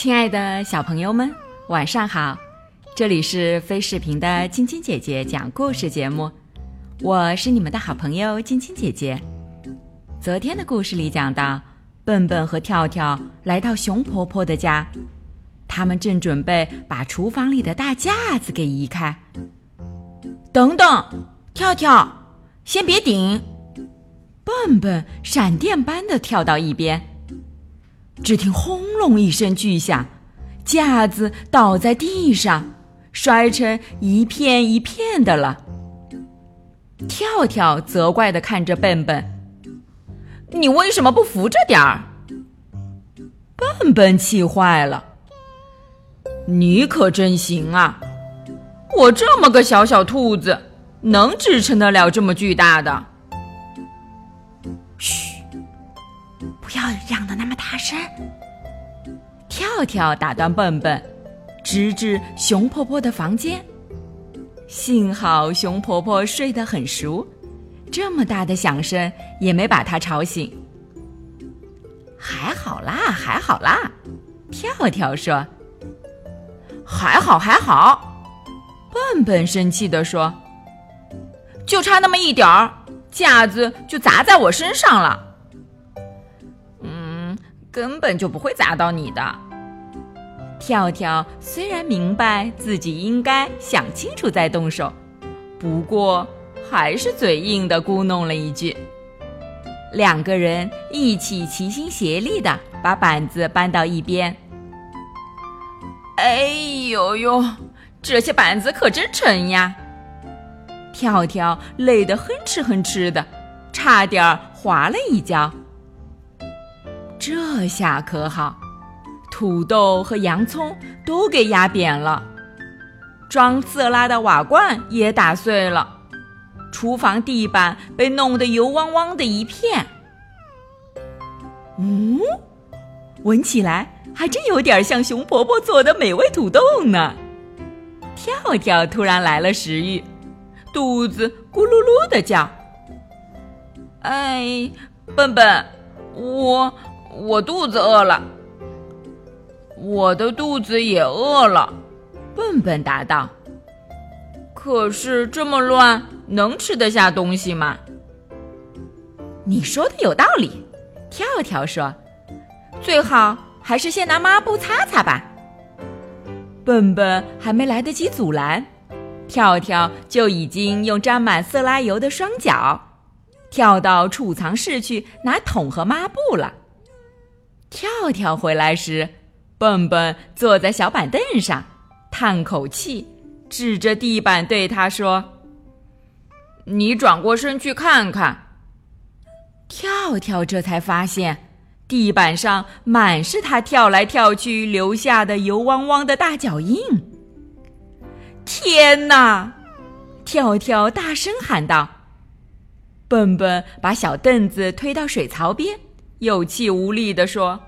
亲爱的小朋友们，晚上好！这里是飞视频的晶晶姐姐讲故事节目，我是你们的好朋友晶晶姐姐。昨天的故事里讲到，笨笨和跳跳来到熊婆婆的家，他们正准备把厨房里的大架子给移开。等等，跳跳，先别顶！笨笨闪电般的跳到一边。只听轰隆一声巨响，架子倒在地上，摔成一片一片的了。跳跳责怪的看着笨笨：“你为什么不扶着点儿？”笨笨气坏了：“你可真行啊！我这么个小小兔子，能支撑得了这么巨大的？”山！跳跳打断笨笨，直指熊婆婆的房间。幸好熊婆婆睡得很熟，这么大的响声也没把她吵醒。还好啦，还好啦！跳跳说：“还好，还好。”笨笨生气地说：“就差那么一点儿，架子就砸在我身上了。”根本就不会砸到你的。跳跳虽然明白自己应该想清楚再动手，不过还是嘴硬的咕哝了一句。两个人一起齐心协力的把板子搬到一边。哎呦呦，这些板子可真沉呀！跳跳累得哼哧哼哧的，差点滑了一跤。这下可好，土豆和洋葱都给压扁了，装色拉的瓦罐也打碎了，厨房地板被弄得油汪汪的一片。嗯，闻起来还真有点像熊婆婆做的美味土豆呢。跳跳突然来了食欲，肚子咕噜噜的叫。哎，笨笨，我。我肚子饿了，我的肚子也饿了。笨笨答道：“可是这么乱，能吃得下东西吗？”你说的有道理，跳跳说：“最好还是先拿抹布擦擦吧。”笨笨还没来得及阻拦，跳跳就已经用沾满色拉油的双脚跳到储藏室去拿桶和抹布了。跳跳回来时，笨笨坐在小板凳上，叹口气，指着地板对他说：“你转过身去看看。”跳跳这才发现，地板上满是他跳来跳去留下的油汪汪的大脚印。天哪！跳跳大声喊道。笨笨把小凳子推到水槽边。有气无力地说：“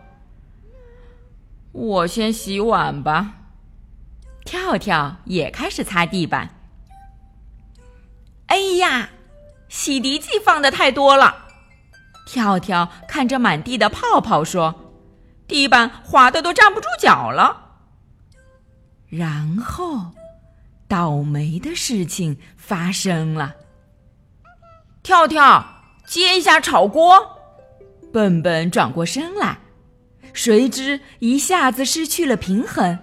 我先洗碗吧。”跳跳也开始擦地板。哎呀，洗涤剂放的太多了！跳跳看着满地的泡泡说：“地板滑的都站不住脚了。”然后，倒霉的事情发生了。跳跳，接一下炒锅。笨笨转过身来，谁知一下子失去了平衡，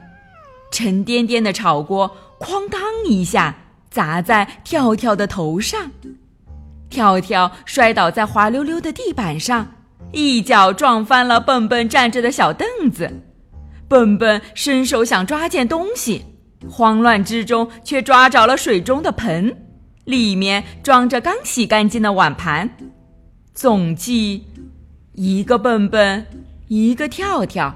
沉甸甸的炒锅哐当一下砸在跳跳的头上，跳跳摔倒在滑溜溜的地板上，一脚撞翻了笨笨站着的小凳子。笨笨伸手想抓件东西，慌乱之中却抓着了水中的盆，里面装着刚洗干净的碗盘，总计。一个笨笨，一个跳跳，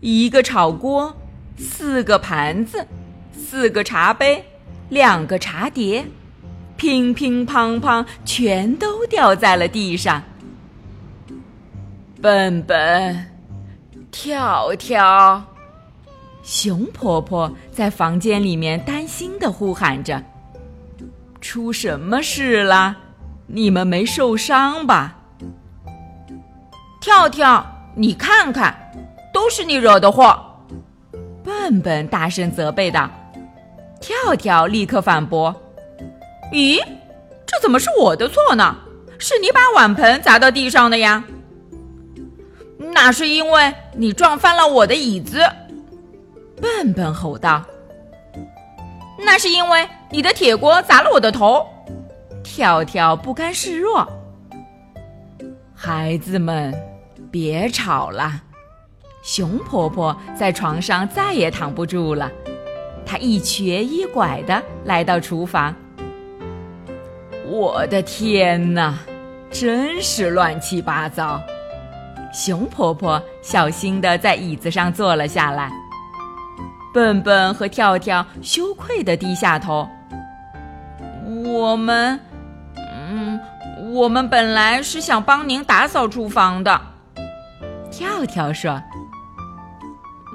一个炒锅，四个盘子，四个茶杯，两个茶碟，乒乒乓乓，全都掉在了地上。笨笨，跳跳，熊婆婆在房间里面担心的呼喊着：“出什么事了？你们没受伤吧？”跳跳，你看看，都是你惹的祸！笨笨大声责备道。跳跳立刻反驳：“咦，这怎么是我的错呢？是你把碗盆砸到地上的呀！”那是因为你撞翻了我的椅子。笨笨吼道：“那是因为你的铁锅砸了我的头。”跳跳不甘示弱。孩子们，别吵了。熊婆婆在床上再也躺不住了。她一瘸一拐的来到厨房。我的天哪，真是乱七八糟！熊婆婆小心的在椅子上坐了下来。笨笨和跳跳羞愧的低下头。我们，嗯，我们本来是想帮您打扫厨房的。跳跳说：“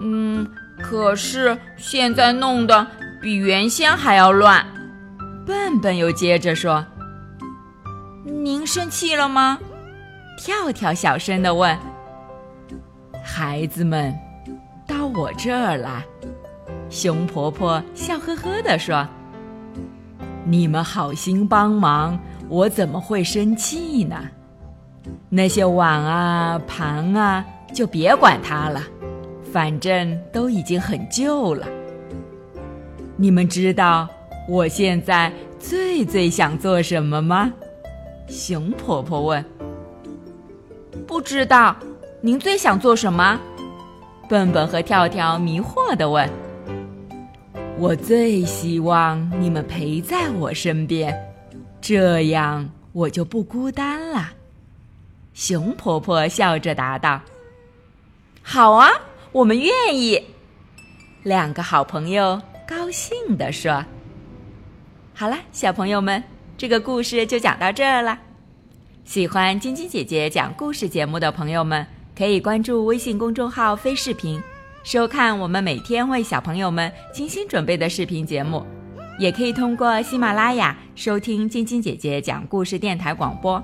嗯。”可是现在弄得比原先还要乱，笨笨又接着说：“您生气了吗？”跳跳小声的问。孩子们，到我这儿来。熊婆婆笑呵呵的说：“你们好心帮忙，我怎么会生气呢？那些碗啊盘啊，就别管它了。”反正都已经很旧了。你们知道我现在最最想做什么吗？熊婆婆问。不知道，您最想做什么？笨笨和跳跳迷惑地问。我最希望你们陪在我身边，这样我就不孤单了。熊婆婆笑着答道：“好啊。”我们愿意，两个好朋友高兴地说：“好了，小朋友们，这个故事就讲到这儿了。喜欢晶晶姐姐讲故事节目的朋友们，可以关注微信公众号‘飞视频’，收看我们每天为小朋友们精心准备的视频节目。也可以通过喜马拉雅收听晶晶姐姐讲故事电台广播。